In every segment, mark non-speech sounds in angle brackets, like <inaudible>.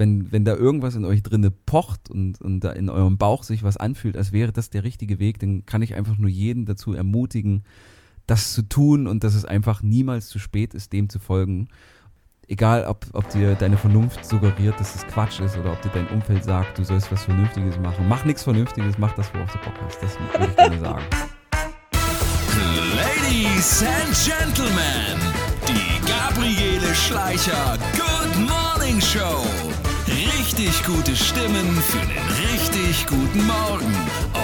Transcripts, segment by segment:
wenn, wenn da irgendwas in euch drinne pocht und, und da in eurem Bauch sich was anfühlt, als wäre das der richtige Weg, dann kann ich einfach nur jeden dazu ermutigen, das zu tun und dass es einfach niemals zu spät ist, dem zu folgen. Egal, ob, ob dir deine Vernunft suggeriert, dass es Quatsch ist oder ob dir dein Umfeld sagt, du sollst was Vernünftiges machen. Mach nichts Vernünftiges, mach das, worauf du Bock hast. Das würde ich gerne sagen. Ladies and Gentlemen, die Gabriele Schleicher Good Morning Show. Richtig gute Stimmen für den richtig guten Morgen.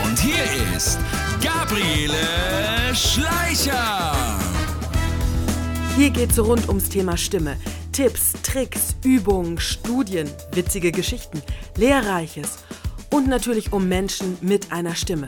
Und hier ist Gabriele Schleicher. Hier geht's rund ums Thema Stimme. Tipps, Tricks, Übungen, Studien, witzige Geschichten, Lehrreiches und natürlich um Menschen mit einer Stimme.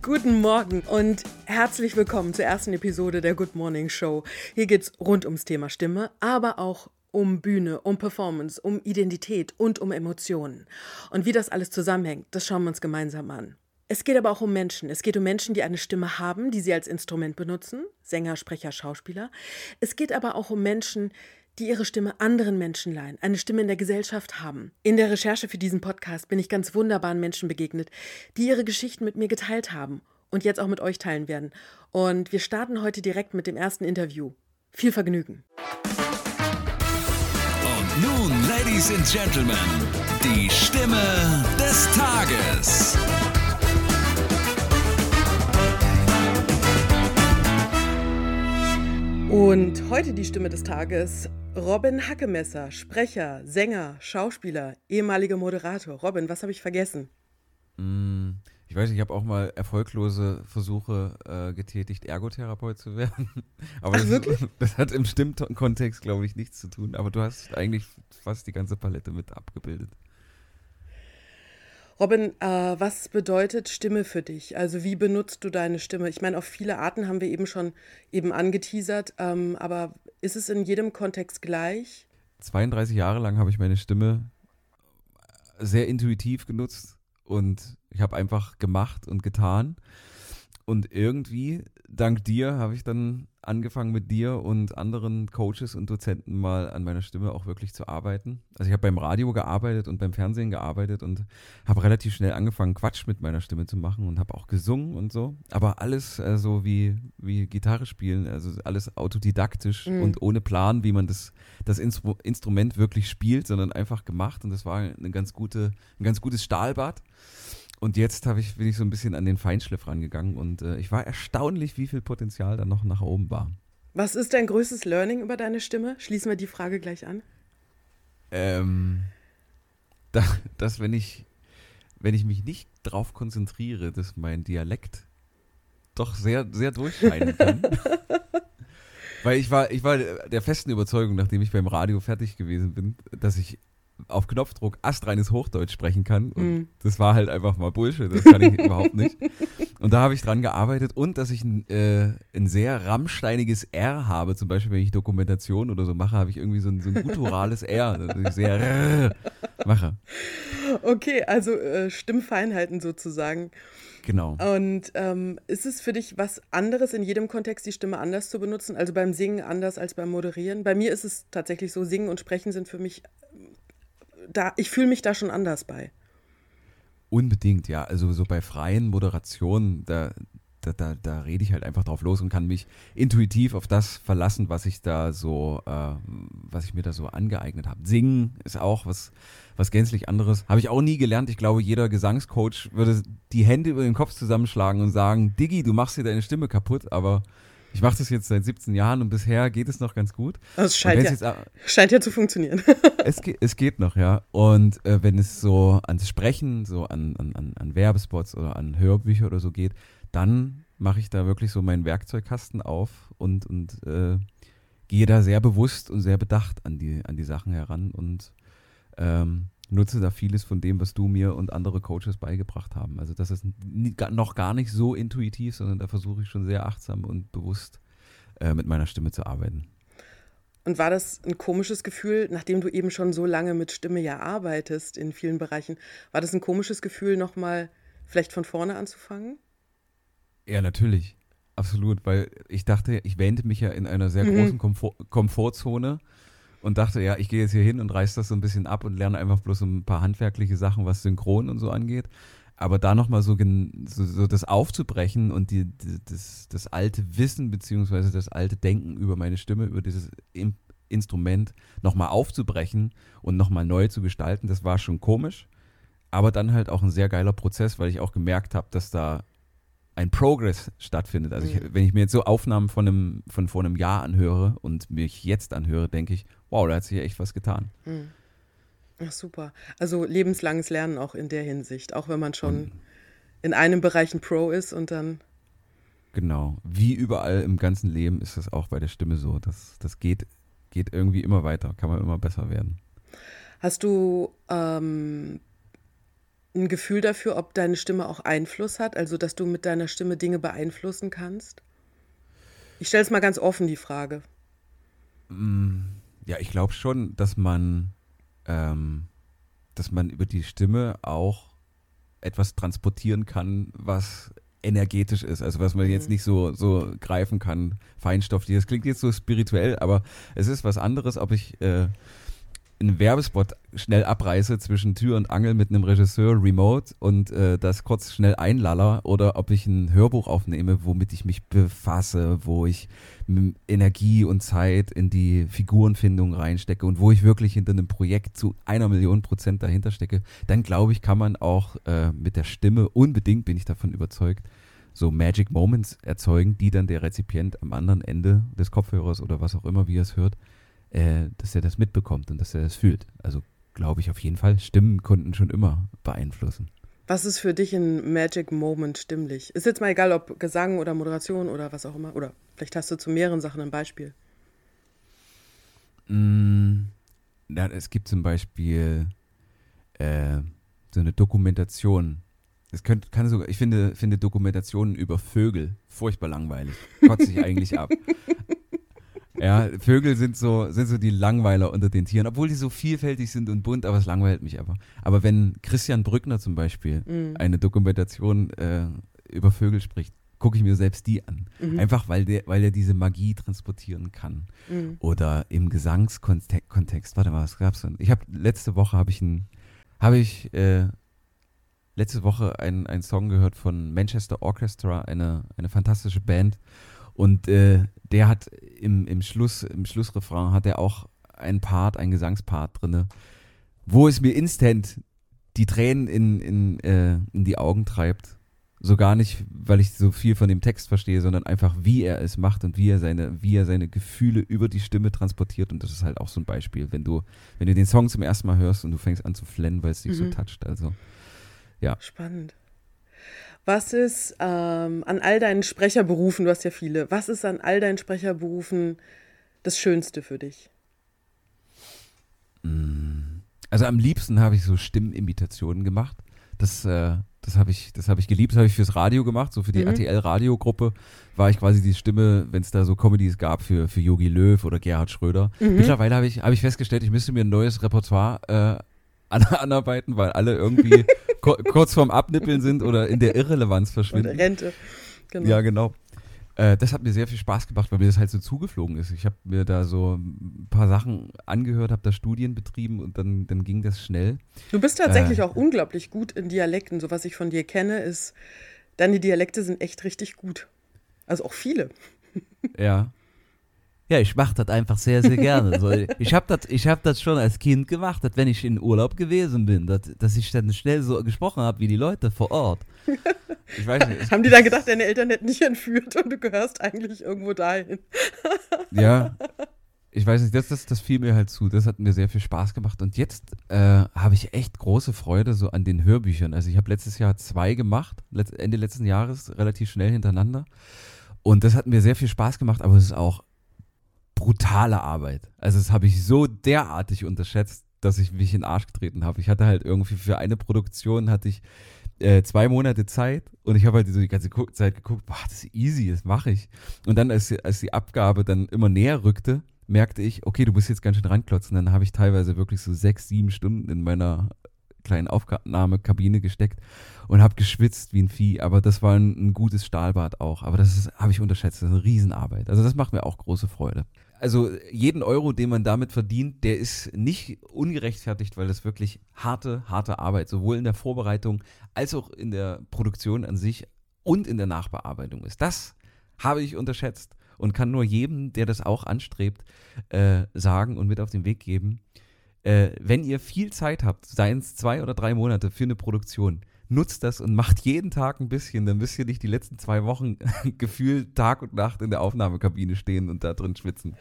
Guten Morgen und herzlich willkommen zur ersten Episode der Good Morning Show. Hier geht's rund ums Thema Stimme, aber auch um Bühne, um Performance, um Identität und um Emotionen. Und wie das alles zusammenhängt, das schauen wir uns gemeinsam an. Es geht aber auch um Menschen. Es geht um Menschen, die eine Stimme haben, die sie als Instrument benutzen, Sänger, Sprecher, Schauspieler. Es geht aber auch um Menschen, die ihre Stimme anderen Menschen leihen, eine Stimme in der Gesellschaft haben. In der Recherche für diesen Podcast bin ich ganz wunderbaren Menschen begegnet, die ihre Geschichten mit mir geteilt haben und jetzt auch mit euch teilen werden. Und wir starten heute direkt mit dem ersten Interview. Viel Vergnügen. Und nun, Ladies and Gentlemen, die Stimme des Tages. Und heute die Stimme des Tages. Robin Hackemesser, Sprecher, Sänger, Schauspieler, ehemaliger Moderator. Robin, was habe ich vergessen? Mm, ich weiß, ich habe auch mal erfolglose Versuche äh, getätigt, Ergotherapeut zu werden. <laughs> Aber das, <laughs> das hat im Stimmkontext, glaube ich, nichts zu tun. Aber du hast eigentlich fast die ganze Palette mit abgebildet. Robin, äh, was bedeutet Stimme für dich? Also wie benutzt du deine Stimme? Ich meine, auf viele Arten haben wir eben schon eben angeteasert, ähm, aber ist es in jedem Kontext gleich? 32 Jahre lang habe ich meine Stimme sehr intuitiv genutzt und ich habe einfach gemacht und getan. Und irgendwie, dank dir, habe ich dann angefangen mit dir und anderen Coaches und Dozenten mal an meiner Stimme auch wirklich zu arbeiten. Also ich habe beim Radio gearbeitet und beim Fernsehen gearbeitet und habe relativ schnell angefangen, Quatsch mit meiner Stimme zu machen und habe auch gesungen und so. Aber alles äh, so wie, wie Gitarre spielen, also alles autodidaktisch Mhm. und ohne Plan, wie man das, das Instru Instrument wirklich spielt, sondern einfach gemacht. Und das war eine ganz gute, ein ganz gutes Stahlbad. Und jetzt habe ich, bin ich so ein bisschen an den Feinschliff rangegangen und äh, ich war erstaunlich, wie viel Potenzial da noch nach oben war. Was ist dein größtes Learning über deine Stimme? Schließen wir die Frage gleich an. Ähm, <laughs> da, dass wenn ich, wenn ich mich nicht drauf konzentriere, dass mein Dialekt doch sehr, sehr durchscheinen kann. <laughs> Weil ich war, ich war der festen Überzeugung, nachdem ich beim Radio fertig gewesen bin, dass ich auf Knopfdruck astreines Hochdeutsch sprechen kann. Und Mhm. das war halt einfach mal Bullshit. Das kann ich <laughs> überhaupt nicht. Und da habe ich dran gearbeitet und dass ich ein, äh, ein sehr rammsteiniges R habe. Zum Beispiel, wenn ich Dokumentation oder so mache, habe ich irgendwie so ein, so ein gutturales R, <laughs> dass ich sehr mache. Okay, also äh, Stimmfeinheiten sozusagen. Genau. Und ähm, ist es für dich was anderes, in jedem Kontext die Stimme anders zu benutzen? Also beim Singen anders als beim Moderieren? Bei mir ist es tatsächlich so, Singen und Sprechen sind für mich, da, ich fühle mich da schon anders bei. Unbedingt, ja. Also so bei freien Moderationen, da, da, da, da rede ich halt einfach drauf los und kann mich intuitiv auf das verlassen, was ich da so, äh, was ich mir da so angeeignet habe. Singen ist auch was, was gänzlich anderes. Habe ich auch nie gelernt. Ich glaube, jeder Gesangscoach würde die Hände über den Kopf zusammenschlagen und sagen, Diggi, du machst dir deine Stimme kaputt, aber ich mache das jetzt seit 17 Jahren und bisher geht es noch ganz gut. Also es scheint ja, jetzt scheint ja zu funktionieren. <laughs> es, geht, es geht noch, ja. Und äh, wenn es so ans Sprechen, so an, an, an- an Werbespots oder an Hörbücher oder so geht, dann mache ich da wirklich so meinen Werkzeugkasten auf und, und äh, gehe da sehr bewusst und sehr bedacht an die, an die Sachen heran und ähm, nutze da vieles von dem, was du mir und andere Coaches beigebracht haben. Also das ist noch gar nicht so intuitiv, sondern da versuche ich schon sehr achtsam und bewusst äh, mit meiner Stimme zu arbeiten. Und war das ein komisches Gefühl, nachdem du eben schon so lange mit Stimme ja arbeitest in vielen Bereichen, war das ein komisches Gefühl, nochmal vielleicht von vorne anzufangen? Ja, natürlich. absolut, weil ich dachte, ich wähnte mich ja in einer sehr Mhm. großen Komfort Komfortzone und dachte, ja, ich gehe jetzt hier hin und reiß das so ein bisschen ab und lerne einfach bloß ein paar handwerkliche Sachen, was Synchron und so angeht. Aber da nochmal so, so, so das aufzubrechen und die, die, das, das alte Wissen beziehungsweise das alte Denken über meine Stimme, über dieses Instrument nochmal aufzubrechen und nochmal neu zu gestalten, das war schon komisch. Aber dann halt auch ein sehr geiler Prozess, weil ich auch gemerkt habe, dass da ein Progress stattfindet. Also ich, wenn ich mir jetzt so Aufnahmen von, einem, von vor einem Jahr anhöre und mich jetzt anhöre, denke ich, wow, da hat sich ja echt was getan. Ach, super. Also lebenslanges Lernen auch in der Hinsicht, auch wenn man schon Und- in einem Bereich ein Pro ist und dann. Genau. Wie überall im ganzen Leben ist das auch bei der Stimme so. Das, das geht, geht irgendwie immer weiter, kann man immer besser werden. Hast du ähm, ein Gefühl dafür, ob deine Stimme auch Einfluss hat, also dass du mit deiner Stimme Dinge beeinflussen kannst? Ich stelle es mal ganz offen, die Frage. Ja, ich glaube schon, dass man, ähm, dass man über die Stimme auch etwas transportieren kann, was energetisch ist, also was man jetzt nicht so, so greifen kann, feinstofflich. Das klingt jetzt so spirituell, aber es ist was anderes, ob ich äh, einen Werbespot schnell abreiße zwischen Tür und Angel mit einem Regisseur remote und äh, das kurz schnell einlaller oder ob ich ein Hörbuch aufnehme, womit ich mich befasse, wo ich Energie und Zeit in die Figurenfindung reinstecke und wo ich wirklich hinter einem Projekt zu einer Million Prozent dahinter stecke, dann glaube ich, kann man auch äh, mit der Stimme unbedingt, bin ich davon überzeugt, so Magic Moments erzeugen, die dann der Rezipient am anderen Ende des Kopfhörers oder was auch immer, wie er es hört, äh, dass er das mitbekommt und dass er das fühlt. Also glaube ich auf jeden Fall, Stimmen konnten schon immer beeinflussen. Was ist für dich ein Magic Moment stimmlich? Ist jetzt mal egal, ob Gesang oder Moderation oder was auch immer. Oder vielleicht hast du zu mehreren Sachen ein Beispiel. Mm, na, es gibt zum Beispiel äh, so eine Dokumentation. Es könnte, kann sogar, ich finde, finde Dokumentationen über Vögel furchtbar langweilig. Kotze ich eigentlich ab. <laughs> Ja, Vögel sind so, sind so die Langweiler unter den Tieren, obwohl die so vielfältig sind und bunt, aber es langweilt mich einfach. Aber wenn Christian Brückner zum Beispiel eine Dokumentation äh, über Vögel spricht, gucke ich mir selbst die an. Einfach weil der, weil er diese Magie transportieren kann. Oder im Gesangskontext, warte mal, was gab's denn? Ich habe letzte Woche habe ich ein, habe ich äh, letzte Woche einen, einen Song gehört von Manchester Orchestra, eine, eine fantastische Band. Und äh, der hat im, im Schluss, im Schlussrefrain hat er auch einen Part, einen Gesangspart drinne, wo es mir instant die Tränen in, in, äh, in die Augen treibt. So gar nicht, weil ich so viel von dem Text verstehe, sondern einfach, wie er es macht und wie er seine, wie er seine Gefühle über die Stimme transportiert. Und das ist halt auch so ein Beispiel, wenn du, wenn du den Song zum ersten Mal hörst und du fängst an zu flennen, weil es dich so toucht. Also, ja. Spannend. Was ist ähm, an all deinen Sprecherberufen, du hast ja viele, was ist an all deinen Sprecherberufen das Schönste für dich? Also am liebsten habe ich so Stimmenimitationen gemacht. Das, äh, das habe ich, das habe ich geliebt. Das habe ich fürs Radio gemacht, so für die RTL-Radiogruppe war ich quasi die Stimme, wenn es da so Comedies gab für für Yogi Löw oder Gerhard Schröder. Mittlerweile habe ich, habe ich festgestellt, ich müsste mir ein neues Repertoire äh, an, <laughs> anarbeiten, weil alle irgendwie <laughs> kur kurz vorm Abnippeln sind oder in der Irrelevanz verschwinden. Rente. Genau. Ja, genau. Äh, das hat mir sehr viel Spaß gemacht, weil mir das halt so zugeflogen ist. Ich habe mir da so ein paar Sachen angehört, habe da Studien betrieben und dann, dann ging das schnell. Du bist tatsächlich Äh. auch unglaublich gut in Dialekten. So was ich von dir kenne, ist, deine Dialekte sind echt richtig gut. Also auch viele. Ja. Ja, ich mache das einfach sehr, sehr gerne. So, <laughs> ich habe das ich hab das schon als Kind gemacht, dass wenn ich in Urlaub gewesen bin, dass, dass ich dann schnell so gesprochen habe wie die Leute vor Ort. <laughs> Ich weiß nicht. Haben die dann gedacht, deine Eltern hätten dich entführt und du gehörst eigentlich irgendwo dahin? <laughs> Ja. Ich weiß nicht, das, das, das fiel mir halt zu. Das hat mir sehr viel Spaß gemacht. Und jetzt äh, habe ich echt große Freude so an den Hörbüchern. Also ich habe letztes Jahr zwei gemacht, Ende letzten Jahres, relativ schnell hintereinander. Und das hat mir sehr viel Spaß gemacht, aber es ist auch brutale Arbeit. Also das habe ich so derartig unterschätzt, dass ich mich in den Arsch getreten habe. Ich hatte halt irgendwie für eine Produktion hatte ich äh, zwei Monate Zeit und ich habe halt so die ganze Zeit geguckt, boah, das ist easy, das mache ich. Und dann, als, die- als die Abgabe dann immer näher rückte, merkte ich, okay, du musst jetzt ganz schön ranklotzen. Dann habe ich teilweise wirklich so sechs, sieben Stunden in meiner kleinen Aufnahmekabine gesteckt und habe geschwitzt wie ein Vieh. Aber das war ein, ein gutes Stahlbad auch. Aber das habe ich unterschätzt. Das ist eine Riesenarbeit. Also das macht mir auch große Freude. Also jeden Euro, den man damit verdient, der ist nicht ungerechtfertigt, weil das wirklich harte, harte Arbeit, sowohl in der Vorbereitung als auch in der Produktion an sich und in der Nachbearbeitung ist. Das habe ich unterschätzt und kann nur jedem, der das auch anstrebt, äh, sagen und mit auf den Weg geben. Äh, wenn ihr viel Zeit habt, seien es zwei oder drei Monate für eine Produktion, nutzt das und macht jeden Tag ein bisschen, dann müsst ihr nicht die letzten zwei Wochen <laughs> gefühlt Tag und Nacht in der Aufnahmekabine stehen und da drin schwitzen.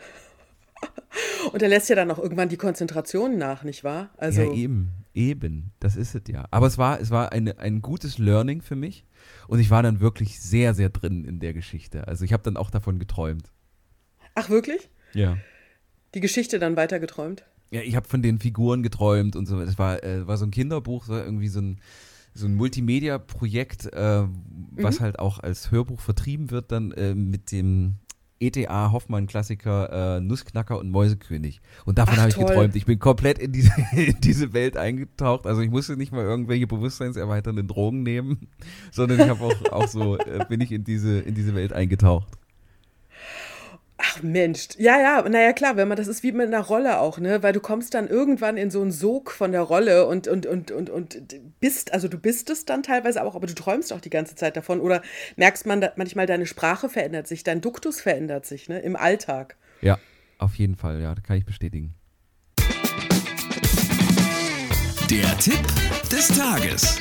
Und er lässt ja dann auch irgendwann die Konzentration nach, nicht wahr? Also ja, eben, eben, das ist es ja. Aber es war, es war eine, ein gutes Learning für mich und ich war dann wirklich sehr, sehr drin in der Geschichte. Also ich habe dann auch davon geträumt. Ach, wirklich? Ja. Die Geschichte dann weiter geträumt? Ja, ich habe von den Figuren geträumt und so. Es war, äh, war so ein Kinderbuch, so irgendwie so ein, so ein Multimedia-Projekt, äh, was mhm. halt auch als Hörbuch vertrieben wird, dann äh, mit dem ETA Hoffmann-Klassiker äh, Nussknacker und Mäusekönig. Und davon habe ich geträumt. Ich bin komplett in diese, <laughs> in diese Welt eingetaucht. Also ich musste nicht mal irgendwelche bewusstseinserweiternden Drogen nehmen, sondern ich habe auch, auch so, äh, bin ich in diese, in diese Welt eingetaucht. Ach Mensch, ja, ja, naja klar, wenn man, das ist wie mit einer Rolle auch, ne? Weil du kommst dann irgendwann in so einen Sog von der Rolle und, und, und, und, und bist, also du bist es dann teilweise auch, aber du träumst auch die ganze Zeit davon. Oder merkst man manchmal, deine Sprache verändert sich, dein Duktus verändert sich, ne? Im Alltag. Ja, auf jeden Fall, ja, kann ich bestätigen. Der Tipp des Tages.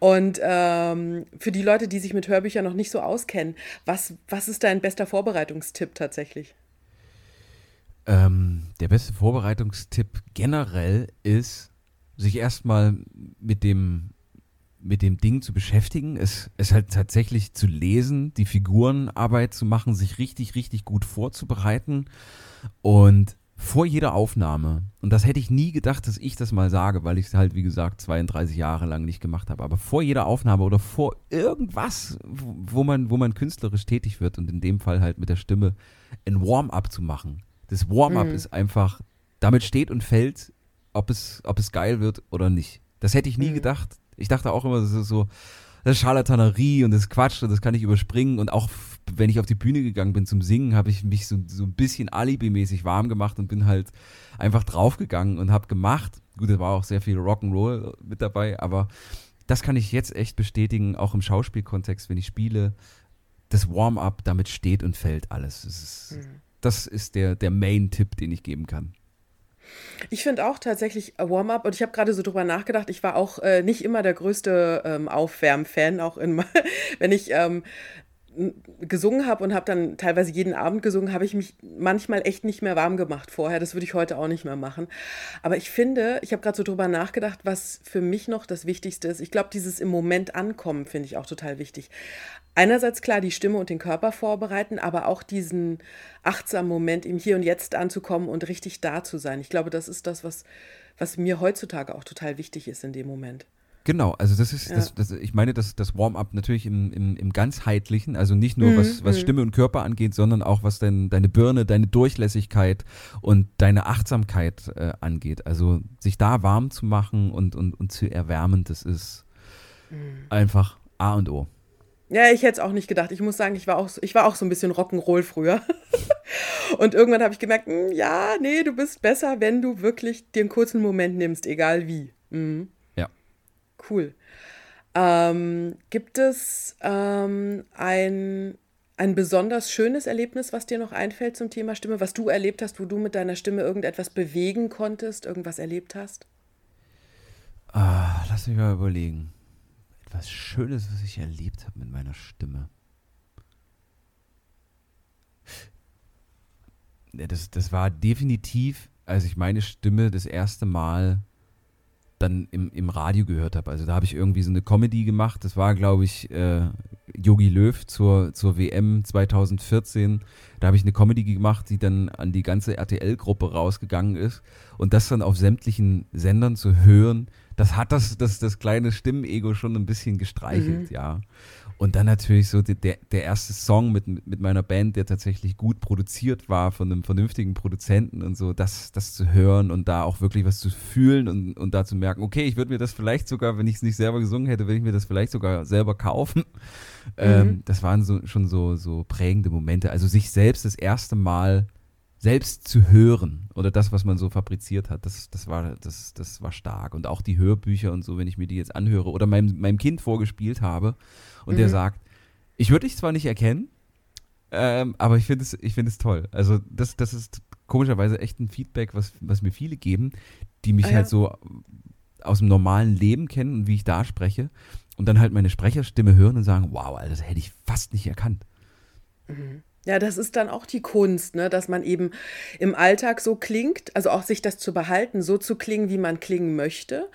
Und ähm, für die Leute, die sich mit Hörbüchern noch nicht so auskennen, was, was ist dein bester Vorbereitungstipp tatsächlich? Ähm, der beste Vorbereitungstipp generell ist, sich erstmal mit dem, mit dem Ding zu beschäftigen, es, es halt tatsächlich zu lesen, die Figurenarbeit zu machen, sich richtig, richtig gut vorzubereiten und vor jeder Aufnahme, und das hätte ich nie gedacht, dass ich das mal sage, weil ich es halt, wie gesagt, 32 Jahre lang nicht gemacht habe, aber vor jeder Aufnahme oder vor irgendwas, wo man, wo man künstlerisch tätig wird und in dem Fall halt mit der Stimme ein Warm-up zu machen. Das Warm-up mhm. ist einfach, damit steht und fällt, ob es, ob es geil wird oder nicht. Das hätte ich nie mhm. gedacht. Ich dachte auch immer, das ist so, das ist Scharlatanerie und das ist Quatsch und das kann ich überspringen und auch wenn ich auf die Bühne gegangen bin zum Singen, habe ich mich so, so ein bisschen alibimäßig warm gemacht und bin halt einfach draufgegangen und habe gemacht. Gut, da war auch sehr viel Rock'n'Roll mit dabei, aber das kann ich jetzt echt bestätigen, auch im Schauspielkontext, wenn ich spiele. Das Warm-up, damit steht und fällt alles. Das ist, mhm. das ist der, der Main-Tipp, den ich geben kann. Ich finde auch tatsächlich Warm-up und ich habe gerade so drüber nachgedacht, ich war auch äh, nicht immer der größte ähm, Aufwärm-Fan, auch in, <laughs> wenn ich ähm, gesungen habe und habe dann teilweise jeden Abend gesungen, habe ich mich manchmal echt nicht mehr warm gemacht vorher. Das würde ich heute auch nicht mehr machen. Aber ich finde, ich habe gerade so drüber nachgedacht, was für mich noch das Wichtigste ist. Ich glaube, dieses im Moment ankommen finde ich auch total wichtig. Einerseits klar die Stimme und den Körper vorbereiten, aber auch diesen achtsamen Moment im Hier und Jetzt anzukommen und richtig da zu sein. Ich glaube, das ist das, was, was mir heutzutage auch total wichtig ist in dem Moment. Genau, also das ist, ja. das, das, ich meine, das, das Warm-up natürlich im, im, im ganzheitlichen, also nicht nur mhm, was, was mhm. Stimme und Körper angeht, sondern auch was dein, deine Birne, deine Durchlässigkeit und deine Achtsamkeit äh, angeht. Also sich da warm zu machen und, und, und zu erwärmen, das ist mhm. einfach A und O. Ja, ich hätte es auch nicht gedacht. Ich muss sagen, ich war auch, ich war auch so ein bisschen Rock'n'Roll früher. <laughs> und irgendwann habe ich gemerkt, mh, hm, ja, nee, du bist besser, wenn du wirklich dir einen kurzen Moment nimmst, egal wie. Mhm. Cool. Ähm, gibt es ähm, ein, ein besonders schönes Erlebnis, was dir noch einfällt zum Thema Stimme, was du erlebt hast, wo du mit deiner Stimme irgendetwas bewegen konntest, irgendwas erlebt hast? Ah, lass mich mal überlegen. Etwas Schönes, was ich erlebt habe mit meiner Stimme. Das, das war definitiv, als ich meine Stimme das erste Mal dann im, im Radio gehört habe. Also da habe ich irgendwie so eine Comedy gemacht. Das war, glaube ich, Yogi äh, Löw zur, zur WM 2014. Da habe ich eine Comedy gemacht, die dann an die ganze RTL-Gruppe rausgegangen ist. Und das dann auf sämtlichen Sendern zu hören, das hat das, das, das kleine Stimmenego schon ein bisschen gestreichelt, mhm. ja. Und dann natürlich so der, der erste Song mit, mit meiner Band, der tatsächlich gut produziert war von einem vernünftigen Produzenten und so, das, das zu hören und da auch wirklich was zu fühlen und, und da zu merken, okay, ich würde mir das vielleicht sogar, wenn ich es nicht selber gesungen hätte, würde ich mir das vielleicht sogar selber kaufen. Mhm. Ähm, das waren so, schon so, so prägende Momente. Also sich selbst das erste Mal selbst zu hören oder das, was man so fabriziert hat, das, das, war, das, das war stark. Und auch die Hörbücher und so, wenn ich mir die jetzt anhöre oder meinem, meinem Kind vorgespielt habe und mhm. der sagt, ich würde dich zwar nicht erkennen, ähm, aber ich finde es, find es toll. Also das, das ist komischerweise echt ein Feedback, was, was mir viele geben, die mich ah, ja. halt so aus dem normalen Leben kennen und wie ich da spreche und dann halt meine Sprecherstimme hören und sagen, wow, Alter, das hätte ich fast nicht erkannt. Mhm. Ja, das ist dann auch die Kunst, ne? dass man eben im Alltag so klingt, also auch sich das zu behalten, so zu klingen, wie man klingen möchte.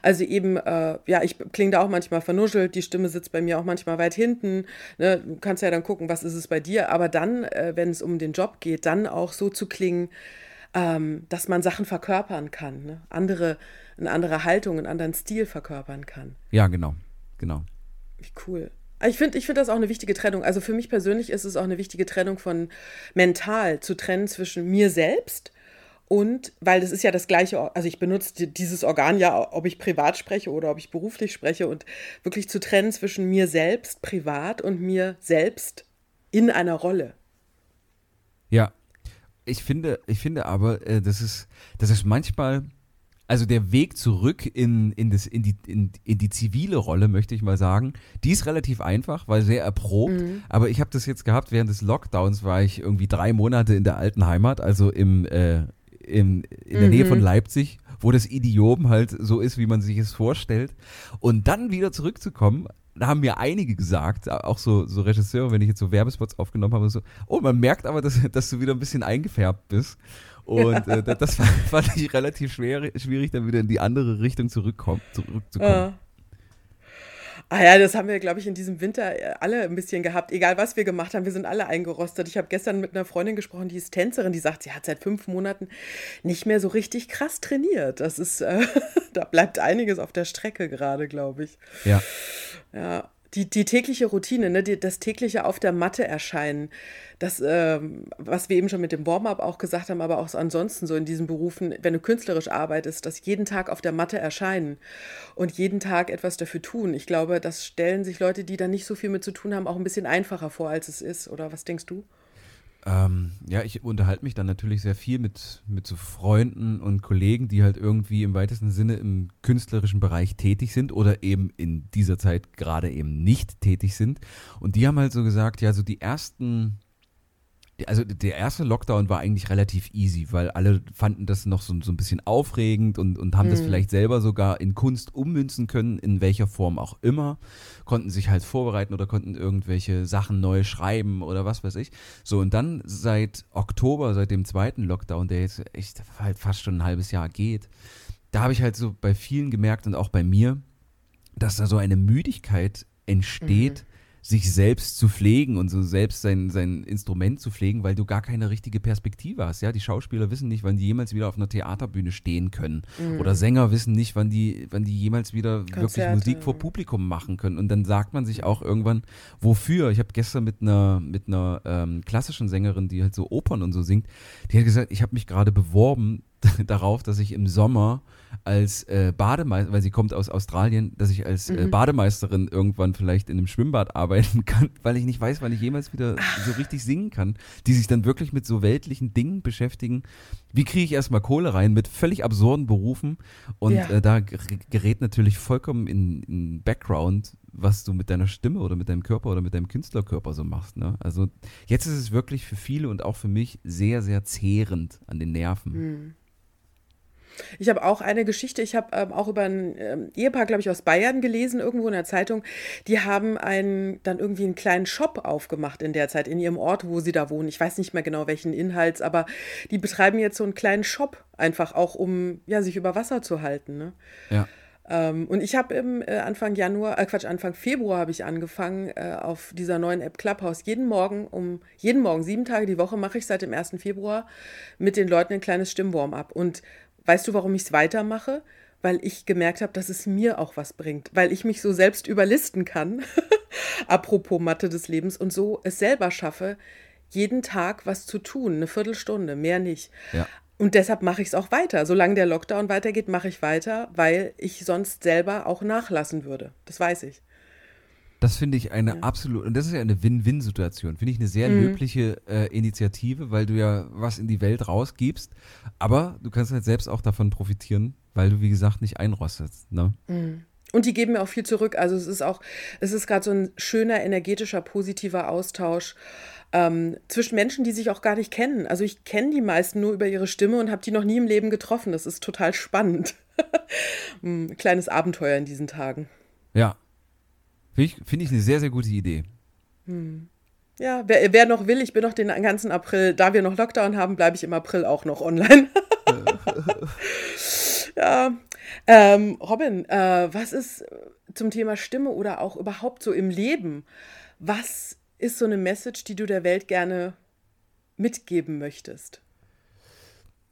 Also eben, äh, ja, ich klinge da auch manchmal vernuschelt, die Stimme sitzt bei mir auch manchmal weit hinten. Ne? Du kannst ja dann gucken, was ist es bei dir. Aber dann, äh, wenn es um den Job geht, dann auch so zu klingen, ähm, dass man Sachen verkörpern kann, ne? andere, eine andere Haltung, einen anderen Stil verkörpern kann. Ja, genau, genau. Wie cool. Ich finde ich find das auch eine wichtige Trennung. Also für mich persönlich ist es auch eine wichtige Trennung von mental zu trennen zwischen mir selbst und, weil das ist ja das gleiche, also ich benutze dieses Organ ja, ob ich privat spreche oder ob ich beruflich spreche und wirklich zu trennen zwischen mir selbst privat und mir selbst in einer Rolle. Ja, ich finde, ich finde aber, äh, das ist, das ist manchmal also der Weg zurück in, in, das, in, die, in, in die zivile Rolle, möchte ich mal sagen, die ist relativ einfach, weil sehr erprobt. Mhm. Aber ich habe das jetzt gehabt, während des Lockdowns war ich irgendwie drei Monate in der alten Heimat, also im, äh, im, in der mhm. Nähe von. Leipzig, wo das Idiom halt so ist, wie man sich es vorstellt. Und dann wieder zurückzukommen, da haben mir einige gesagt, auch so, so Regisseure, wenn ich jetzt so Werbespots aufgenommen habe, so, oh, man merkt aber, dass, dass du wieder ein bisschen eingefärbt bist. Und äh, das <laughs> fand ich relativ schwer, schwierig, dann wieder in die andere Richtung zurückkommen, zurückzukommen. Ah. ah ja, das haben wir, glaube ich, in diesem Winter äh, alle ein bisschen gehabt. Egal, was wir gemacht haben, wir sind alle eingerostet. Ich habe gestern mit einer Freundin gesprochen, die ist Tänzerin, die sagt, sie hat seit fünf Monaten nicht mehr so richtig krass trainiert. Das ist, äh, <laughs> da bleibt einiges auf der Strecke gerade, glaube ich. Ja. Ja die, die tägliche Routine, ne, die, das tägliche auf der Matte erscheinen, das, ähm, was wir eben schon mit dem Warm-up auch gesagt haben, aber auch ansonsten so in diesen Berufen, wenn du künstlerisch arbeitest, das jeden Tag auf der Matte erscheinen und jeden Tag etwas dafür tun. Ich glaube, das stellen sich Leute, die da nicht so viel mit zu tun haben, auch ein bisschen einfacher vor, als es ist. Oder was denkst du? Ähm, ja, ich unterhalte mich dann natürlich sehr viel mit, mit so Freunden und Kollegen, die halt irgendwie im weitesten Sinne im künstlerischen Bereich tätig sind oder eben in dieser Zeit gerade eben nicht tätig sind. Und die haben halt so gesagt, ja, so die ersten also der erste Lockdown war eigentlich relativ easy, weil alle fanden das noch so, so ein bisschen aufregend und, und haben mhm. das vielleicht selber sogar in Kunst ummünzen können, in welcher Form auch immer. Konnten sich halt vorbereiten oder konnten irgendwelche Sachen neu schreiben oder was weiß ich. So, und dann seit Oktober, seit dem zweiten Lockdown, der jetzt echt halt fast schon ein halbes Jahr geht, da habe ich halt so bei vielen gemerkt und auch bei mir, dass da so eine Müdigkeit entsteht. Mhm sich selbst zu pflegen und so selbst sein, sein Instrument zu pflegen, weil du gar keine richtige Perspektive hast. Ja, die Schauspieler wissen nicht, wann die jemals wieder auf einer Theaterbühne stehen können. Mhm. Oder Sänger wissen nicht, wann die, wann die jemals wieder Konzerte. wirklich Musik vor Publikum machen können. Und dann sagt man sich auch irgendwann, wofür? Ich habe gestern mit einer, mit einer ähm, klassischen Sängerin, die halt so Opern und so singt, die hat gesagt, ich habe mich gerade beworben <laughs> darauf, dass ich im Sommer als äh, Bademeister, weil sie kommt aus Australien, dass ich als äh, mhm. Bademeisterin irgendwann vielleicht in einem Schwimmbad <laughs> arbeiten kann, weil ich nicht weiß, wann ich jemals wieder so richtig singen kann, die sich dann wirklich mit so weltlichen Dingen beschäftigen. Wie kriege ich erstmal Kohle rein mit völlig absurden Berufen? Und ja. äh, da gerät natürlich vollkommen in, in Background, was du mit deiner Stimme oder mit deinem Körper oder mit deinem Künstlerkörper so machst. Ne? Also jetzt ist es wirklich für viele und auch für mich sehr, sehr zehrend an den Nerven. Mhm. Ich habe auch eine Geschichte, ich habe ähm, auch über ein ähm, Ehepaar, glaube ich, aus Bayern gelesen, irgendwo in der Zeitung. Die haben einen, dann irgendwie einen kleinen Shop aufgemacht in der Zeit, in ihrem Ort, wo sie da wohnen. Ich weiß nicht mehr genau welchen Inhalts, aber die betreiben jetzt so einen kleinen Shop, einfach auch, um ja, sich über Wasser zu halten. Ne? Ja. Ähm, und ich habe im äh, Anfang Januar, äh, Quatsch, Anfang Februar habe ich angefangen äh, auf dieser neuen App Clubhouse. Jeden Morgen, um jeden Morgen, sieben Tage die Woche mache ich seit dem 1. Februar mit den Leuten ein kleines Stimmwarm ab. Und Weißt du, warum ich es weitermache? weil ich gemerkt habe, dass es mir auch was bringt, weil ich mich so selbst überlisten kann, <laughs> apropos Mathe des Lebens, und so es selber schaffe, jeden Tag was zu tun, eine Viertelstunde, mehr nicht. Ja. Und deshalb mache ich es auch weiter. Solange der Lockdown weitergeht, mache ich weiter, weil ich sonst selber auch nachlassen würde. Das weiß ich. Das finde ich eine ja. absolut, und das ist ja eine Win-Win-Situation. Finde ich eine sehr mhm. löbliche äh, Initiative, weil du ja was in die Welt rausgibst. Aber du kannst halt selbst auch davon profitieren, weil du, wie gesagt, nicht einrostest. Ne? Mhm. Und die geben mir auch viel zurück. Also es ist auch, es ist gerade so ein schöner, energetischer, positiver Austausch ähm, zwischen Menschen, die sich auch gar nicht kennen. Also ich kenne die meisten nur über ihre Stimme und habe die noch nie im Leben getroffen. Das ist total spannend. ein <laughs> kleines Abenteuer in diesen Tagen. Ja, Finde ich, find ich eine sehr, sehr gute Idee. Hm. Ja, wer, wer, noch will, ich bin noch den ganzen April, da wir noch Lockdown haben, bleibe ich im April auch noch online. <laughs> ja. Ähm, Robin, äh, was ist zum Thema Stimme oder auch überhaupt so im Leben? Was ist so eine Message, die du der Welt gerne mitgeben möchtest?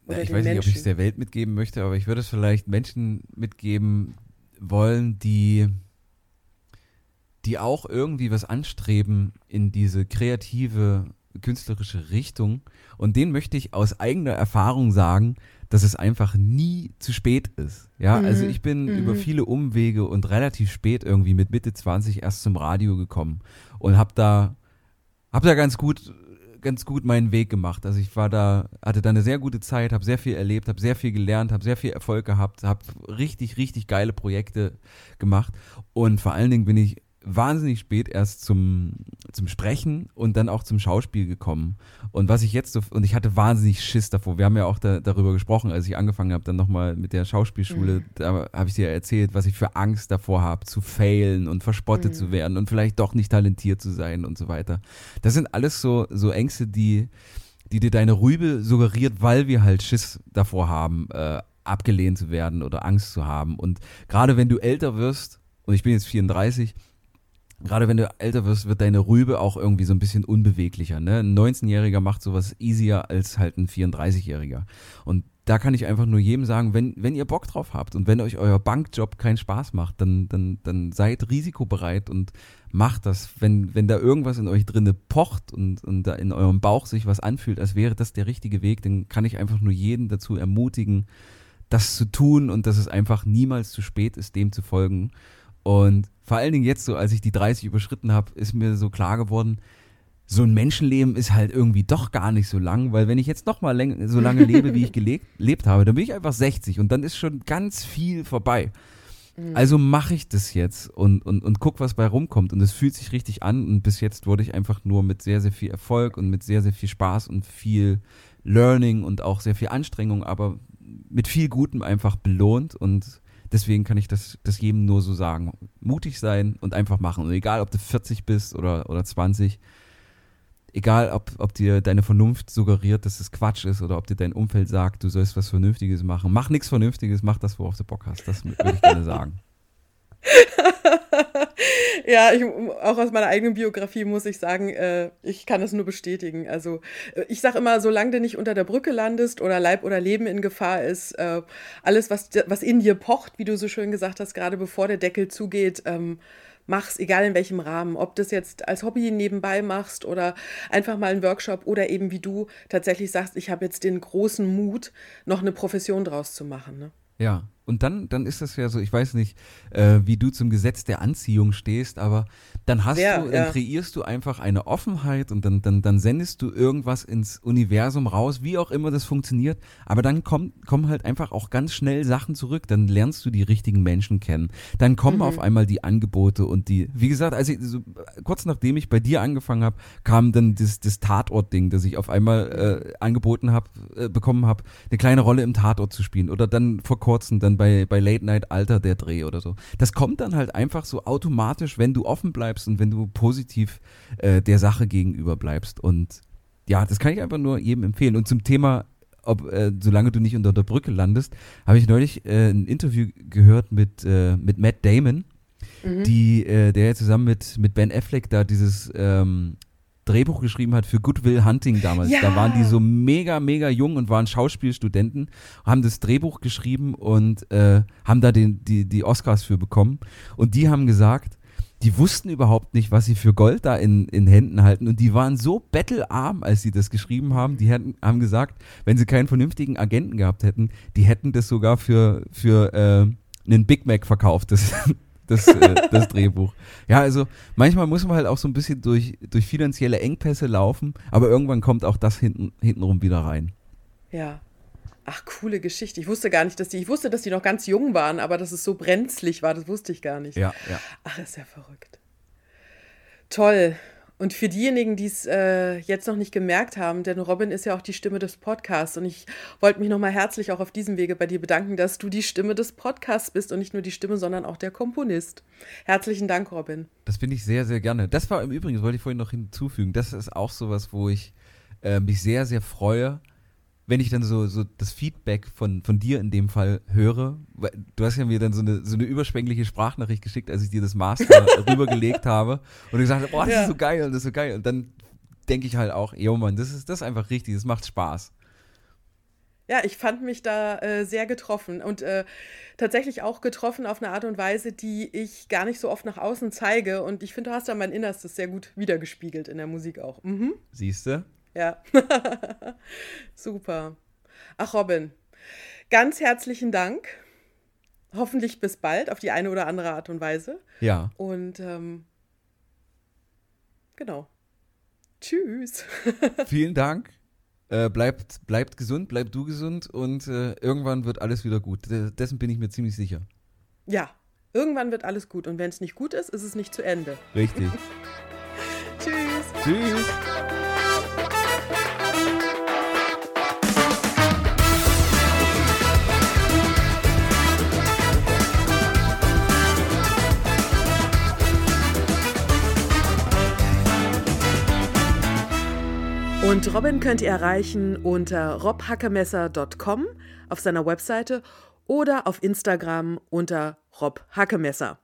Ja, ich weiß Menschen? nicht, ob ich es der Welt mitgeben möchte, aber ich würde es vielleicht Menschen mitgeben wollen, die die auch irgendwie was anstreben in diese kreative, künstlerische Richtung. Und den möchte ich aus eigener Erfahrung sagen, dass es einfach nie zu spät ist. Ja, mhm. also ich bin mhm. über viele Umwege und relativ spät irgendwie mit Mitte 20 erst zum Radio gekommen und habe da, hab da ganz gut ganz gut meinen Weg gemacht. Also ich war da, hatte da eine sehr gute Zeit, habe sehr viel erlebt, habe sehr viel gelernt, habe sehr viel Erfolg gehabt, habe richtig, richtig geile Projekte gemacht und vor allen Dingen bin ich wahnsinnig spät erst zum, zum Sprechen und dann auch zum Schauspiel gekommen. Und was ich jetzt so, und ich hatte wahnsinnig Schiss davor. Wir haben ja auch da, darüber gesprochen, als ich angefangen habe, dann nochmal mit der Schauspielschule, mhm. da habe ich dir erzählt, was ich für Angst davor habe, zu failen und verspottet mhm. zu werden und vielleicht doch nicht talentiert zu sein und so weiter. Das sind alles so, so Ängste, die, die dir deine Rübe suggeriert, weil wir halt Schiss davor haben, äh, abgelehnt zu werden oder Angst zu haben. Und gerade wenn du älter wirst, und ich bin jetzt 34, gerade wenn du älter wirst, wird deine Rübe auch irgendwie so ein bisschen unbeweglicher. Ne? Ein 19-Jähriger macht sowas easier als halt ein 34-Jähriger. Und da kann ich einfach nur jedem sagen, wenn, wenn ihr Bock drauf habt und wenn euch euer Bankjob keinen Spaß macht, dann, dann, dann seid risikobereit und macht das. Wenn, wenn da irgendwas in euch drinne pocht und, und da in eurem Bauch sich was anfühlt, als wäre das der richtige Weg, dann kann ich einfach nur jeden dazu ermutigen, das zu tun und dass es einfach niemals zu spät ist, dem zu folgen. Und vor allen Dingen jetzt so, als ich die 30 überschritten habe, ist mir so klar geworden, so ein Menschenleben ist halt irgendwie doch gar nicht so lang, weil wenn ich jetzt noch mal so lange lebe, wie ich <laughs> gelebt habe, dann bin ich einfach 60 und dann ist schon ganz viel vorbei. Mhm. Also mache ich das jetzt und, und, und guck, was bei rumkommt. Und es fühlt sich richtig an. Und bis jetzt wurde ich einfach nur mit sehr, sehr viel Erfolg und mit sehr, sehr viel Spaß und viel Learning und auch sehr viel Anstrengung, aber mit viel Gutem einfach belohnt. Und Deswegen kann ich das, das jedem nur so sagen. Mutig sein und einfach machen. Und egal, ob du 40 bist oder, oder 20, egal, ob, ob dir deine Vernunft suggeriert, dass es Quatsch ist oder ob dir dein Umfeld sagt, du sollst was Vernünftiges machen. Mach nichts Vernünftiges, mach das, worauf du Bock hast. Das würde ich gerne <laughs> sagen. <laughs> ja, ich, auch aus meiner eigenen Biografie muss ich sagen, äh, ich kann das nur bestätigen. Also äh, ich sage immer, solange du nicht unter der Brücke landest oder Leib oder Leben in Gefahr ist, äh, alles, was, was in dir pocht, wie du so schön gesagt hast, gerade bevor der Deckel zugeht, ähm, mach's, egal in welchem Rahmen. Ob das jetzt als Hobby nebenbei machst oder einfach mal einen Workshop oder eben wie du tatsächlich sagst, ich habe jetzt den großen Mut, noch eine Profession draus zu machen. Ne? Ja, und dann, dann ist das ja so, ich weiß nicht, äh, wie du zum Gesetz der Anziehung stehst, aber dann hast ja, du, dann ja. kreierst du einfach eine Offenheit und dann, dann, dann sendest du irgendwas ins Universum raus, wie auch immer das funktioniert. Aber dann kommt, kommen halt einfach auch ganz schnell Sachen zurück. Dann lernst du die richtigen Menschen kennen. Dann kommen mhm. auf einmal die Angebote und die, wie gesagt, also so, kurz nachdem ich bei dir angefangen habe, kam dann das, das Tatort-Ding, dass ich auf einmal äh, angeboten habe, äh, bekommen habe, eine kleine Rolle im Tatort zu spielen. Oder dann vor kurzem dann bei, bei Late Night Alter der Dreh oder so. Das kommt dann halt einfach so automatisch, wenn du offen bleibst und wenn du positiv äh, der Sache gegenüber bleibst. Und ja, das kann ich einfach nur jedem empfehlen. Und zum Thema ob, äh, solange du nicht unter der Brücke landest, habe ich neulich äh, ein Interview gehört mit, äh, mit Matt Damon, mhm. die, äh, der zusammen mit, mit Ben Affleck da dieses ähm, Drehbuch geschrieben hat für Good Will Hunting damals. Ja. Da waren die so mega, mega jung und waren Schauspielstudenten, haben das Drehbuch geschrieben und äh, haben da den, die, die Oscars für bekommen. Und die haben gesagt, die wussten überhaupt nicht, was sie für Gold da in, in Händen halten. Und die waren so bettelarm, als sie das geschrieben haben. Die hätten, haben gesagt, wenn sie keinen vernünftigen Agenten gehabt hätten, die hätten das sogar für, für äh, einen Big Mac verkauft, das, <laughs> das, äh, das Drehbuch. Ja, also manchmal muss man halt auch so ein bisschen durch, durch finanzielle Engpässe laufen, aber irgendwann kommt auch das hinten, hintenrum wieder rein. Ja. Ach, coole Geschichte. Ich wusste gar nicht, dass die, ich wusste, dass die noch ganz jung waren, aber dass es so brenzlig war, das wusste ich gar nicht. Ja, ja. Ach, ist ja verrückt. Toll. Und für diejenigen, die es äh, jetzt noch nicht gemerkt haben, denn Robin ist ja auch die Stimme des Podcasts und ich wollte mich nochmal herzlich auch auf diesem Wege bei dir bedanken, dass du die Stimme des Podcasts bist und nicht nur die Stimme, sondern auch der Komponist. Herzlichen Dank, Robin. Das bin ich sehr, sehr gerne. Das war im Übrigen, das wollte ich vorhin noch hinzufügen, das ist auch sowas, wo ich äh, mich sehr, sehr freue, wenn ich dann so, so das Feedback von, von dir in dem Fall höre. weil Du hast ja mir dann so eine, so eine überschwängliche Sprachnachricht geschickt, als ich dir das Master <laughs> rübergelegt habe und du gesagt hast, boah, das Ja. ist so geil, das ist so geil. Und dann denke ich halt auch, jo Mann, das ist, das ist einfach richtig, das macht Spaß. Ja, ich fand mich da äh, sehr getroffen und äh, tatsächlich auch getroffen auf eine Art und Weise, die ich gar nicht so oft nach außen zeige. Und ich finde, du hast da mein Innerstes sehr gut wiedergespiegelt in der Musik auch. Mhm. Siehst du? Ja. <laughs> Super. Ach, Robin, ganz herzlichen Dank. Hoffentlich bis bald auf die eine oder andere Art und Weise. Ja. Und ähm, genau. Tschüss. <laughs> Vielen Dank. Äh, bleibt, bleibt gesund, bleib du gesund und äh, irgendwann wird alles wieder gut. Dessen bin ich mir ziemlich sicher. Ja, irgendwann wird alles gut. Und wenn es nicht gut ist, ist es nicht zu Ende. Richtig. <laughs> Tschüss. Tschüss. Und Robin könnt ihr erreichen unter robhackemesser.com auf seiner Webseite oder auf Instagram unter robhackemesser.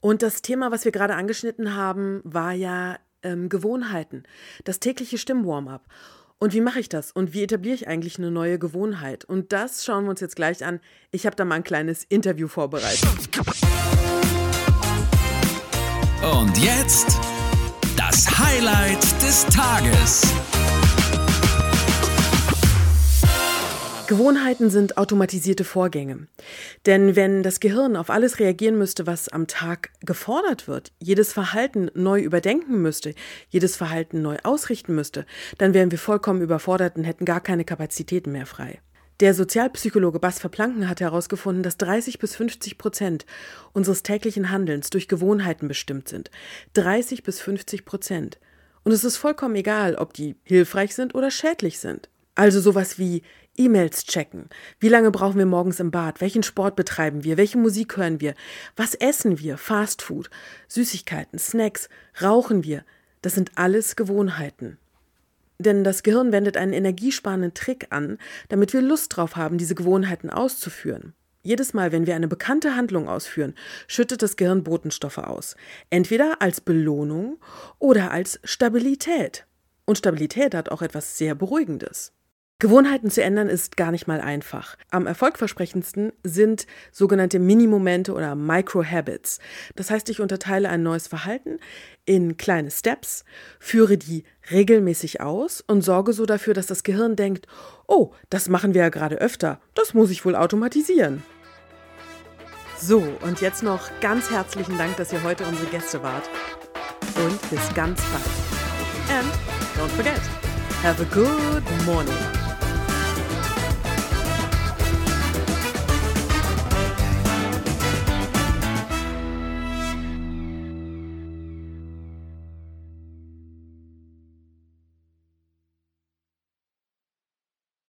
Und das Thema, was wir gerade angeschnitten haben, war ja ähm, Gewohnheiten, das tägliche Stimmwarm-up. Und wie mache ich das? Und wie etabliere ich eigentlich eine neue Gewohnheit? Und das schauen wir uns jetzt gleich an. Ich habe da mal ein kleines Interview vorbereitet. Und jetzt das Highlight des Tages. Gewohnheiten sind automatisierte Vorgänge. Denn wenn das Gehirn auf alles reagieren müsste, was am Tag gefordert wird, jedes Verhalten neu überdenken müsste, jedes Verhalten neu ausrichten müsste, dann wären wir vollkommen überfordert und hätten gar keine Kapazitäten mehr frei. Der Sozialpsychologe Bas Verplanken hat herausgefunden, dass 30 bis 50 Prozent unseres täglichen Handelns durch Gewohnheiten bestimmt sind. 30 bis 50 Prozent. Und es ist vollkommen egal, ob die hilfreich sind oder schädlich sind. Also sowas wie E-Mails checken. Wie lange brauchen wir morgens im Bad? Welchen Sport betreiben wir? Welche Musik hören wir? Was essen wir? Fast Food, Süßigkeiten, Snacks, rauchen wir? Das sind alles Gewohnheiten. Denn das Gehirn wendet einen energiesparenden Trick an, damit wir Lust drauf haben, diese Gewohnheiten auszuführen. Jedes Mal, wenn wir eine bekannte Handlung ausführen, schüttet das Gehirn Botenstoffe aus. Entweder als Belohnung oder als Stabilität. Und Stabilität hat auch etwas sehr Beruhigendes. Gewohnheiten zu ändern ist gar nicht mal einfach. Am erfolgversprechendsten sind sogenannte Minimomente oder Micro-Habits. Das heißt, ich unterteile ein neues Verhalten in kleine Steps, führe die regelmäßig aus und sorge so dafür, dass das Gehirn denkt, oh, das machen wir ja gerade öfter, das muss ich wohl automatisieren. So, und jetzt noch ganz herzlichen Dank, dass ihr heute unsere Gäste wart. Und bis ganz bald. And don't forget, have a good morning.